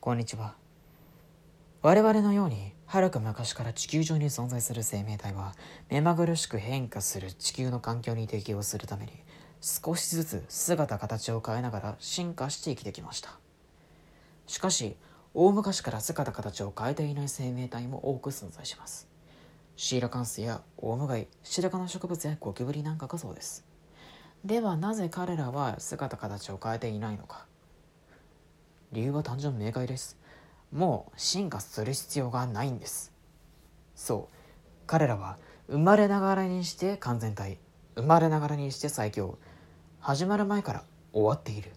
こんにちは。我々のようにはるか昔から地球上に存在する生命体は目まぐるしく変化する地球の環境に適応するために少しずつ姿形を変えながら進化して生きてきました。しかし大昔から姿形を変えていない生命体も多く存在します。シーラカンスやオウムガイ白髪の植物やゴキブリなんかがそうです。ではなぜ彼らは姿形を変えていないのか。理由は単純明快です。もう進化する必要がないんです。そう。彼らは生まれながらにして完全体生まれながらにして最強始まる前から終わっている。